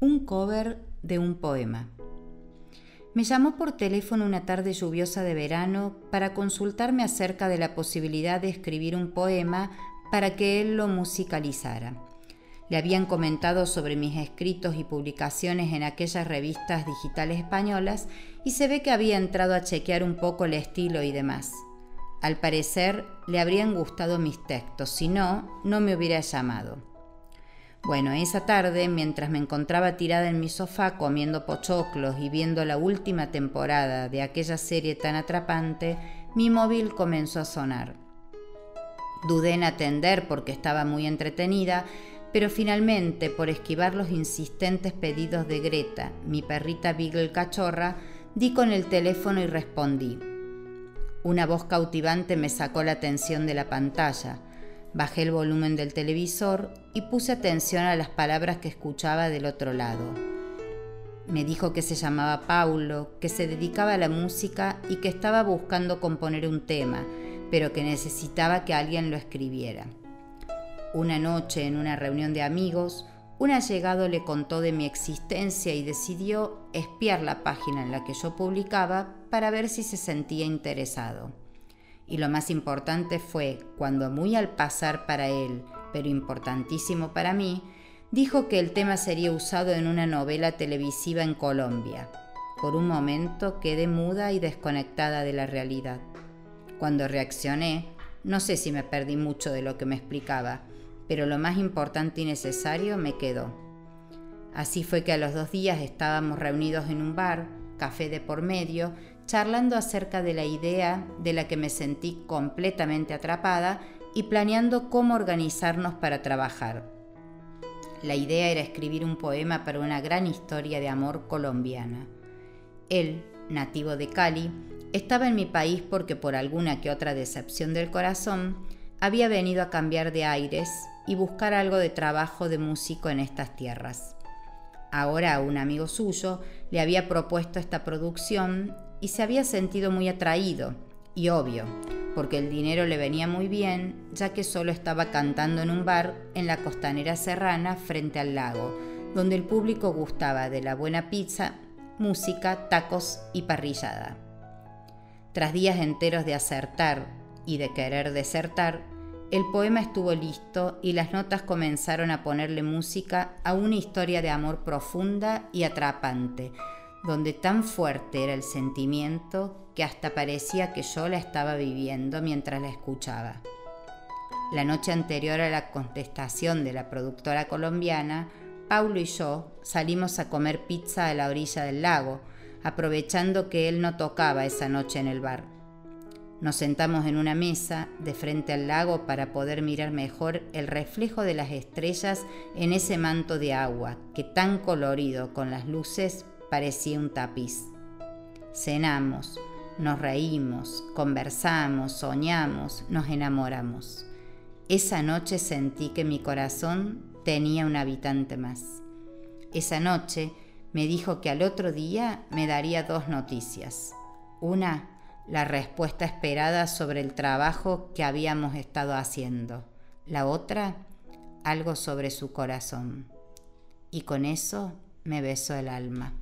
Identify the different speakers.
Speaker 1: un cover de un poema. Me llamó por teléfono una tarde lluviosa de verano para consultarme acerca de la posibilidad de escribir un poema para que él lo musicalizara. Le habían comentado sobre mis escritos y publicaciones en aquellas revistas digitales españolas y se ve que había entrado a chequear un poco el estilo y demás. Al parecer le habrían gustado mis textos, si no, no me hubiera llamado. Bueno, esa tarde, mientras me encontraba tirada en mi sofá comiendo pochoclos y viendo la última temporada de aquella serie tan atrapante, mi móvil comenzó a sonar. Dudé en atender porque estaba muy entretenida, pero finalmente, por esquivar los insistentes pedidos de Greta, mi perrita Beagle cachorra, di con el teléfono y respondí. Una voz cautivante me sacó la atención de la pantalla. Bajé el volumen del televisor y puse atención a las palabras que escuchaba del otro lado. Me dijo que se llamaba Paulo, que se dedicaba a la música y que estaba buscando componer un tema, pero que necesitaba que alguien lo escribiera. Una noche, en una reunión de amigos, un allegado le contó de mi existencia y decidió espiar la página en la que yo publicaba para ver si se sentía interesado. Y lo más importante fue cuando muy al pasar para él, pero importantísimo para mí, dijo que el tema sería usado en una novela televisiva en Colombia. Por un momento quedé muda y desconectada de la realidad. Cuando reaccioné, no sé si me perdí mucho de lo que me explicaba, pero lo más importante y necesario me quedó. Así fue que a los dos días estábamos reunidos en un bar, café de por medio, charlando acerca de la idea de la que me sentí completamente atrapada y planeando cómo organizarnos para trabajar. La idea era escribir un poema para una gran historia de amor colombiana. Él, nativo de Cali, estaba en mi país porque por alguna que otra decepción del corazón, había venido a cambiar de aires y buscar algo de trabajo de músico en estas tierras. Ahora un amigo suyo le había propuesto esta producción y se había sentido muy atraído, y obvio, porque el dinero le venía muy bien, ya que solo estaba cantando en un bar en la costanera serrana frente al lago, donde el público gustaba de la buena pizza, música, tacos y parrillada. Tras días enteros de acertar y de querer desertar, el poema estuvo listo y las notas comenzaron a ponerle música a una historia de amor profunda y atrapante, donde tan fuerte era el sentimiento que hasta parecía que yo la estaba viviendo mientras la escuchaba. La noche anterior a la contestación de la productora colombiana, Paulo y yo salimos a comer pizza a la orilla del lago, aprovechando que él no tocaba esa noche en el bar. Nos sentamos en una mesa de frente al lago para poder mirar mejor el reflejo de las estrellas en ese manto de agua que tan colorido con las luces parecía un tapiz. Cenamos, nos reímos, conversamos, soñamos, nos enamoramos. Esa noche sentí que mi corazón tenía un habitante más. Esa noche me dijo que al otro día me daría dos noticias. Una, la respuesta esperada sobre el trabajo que habíamos estado haciendo. La otra, algo sobre su corazón. Y con eso me besó el alma.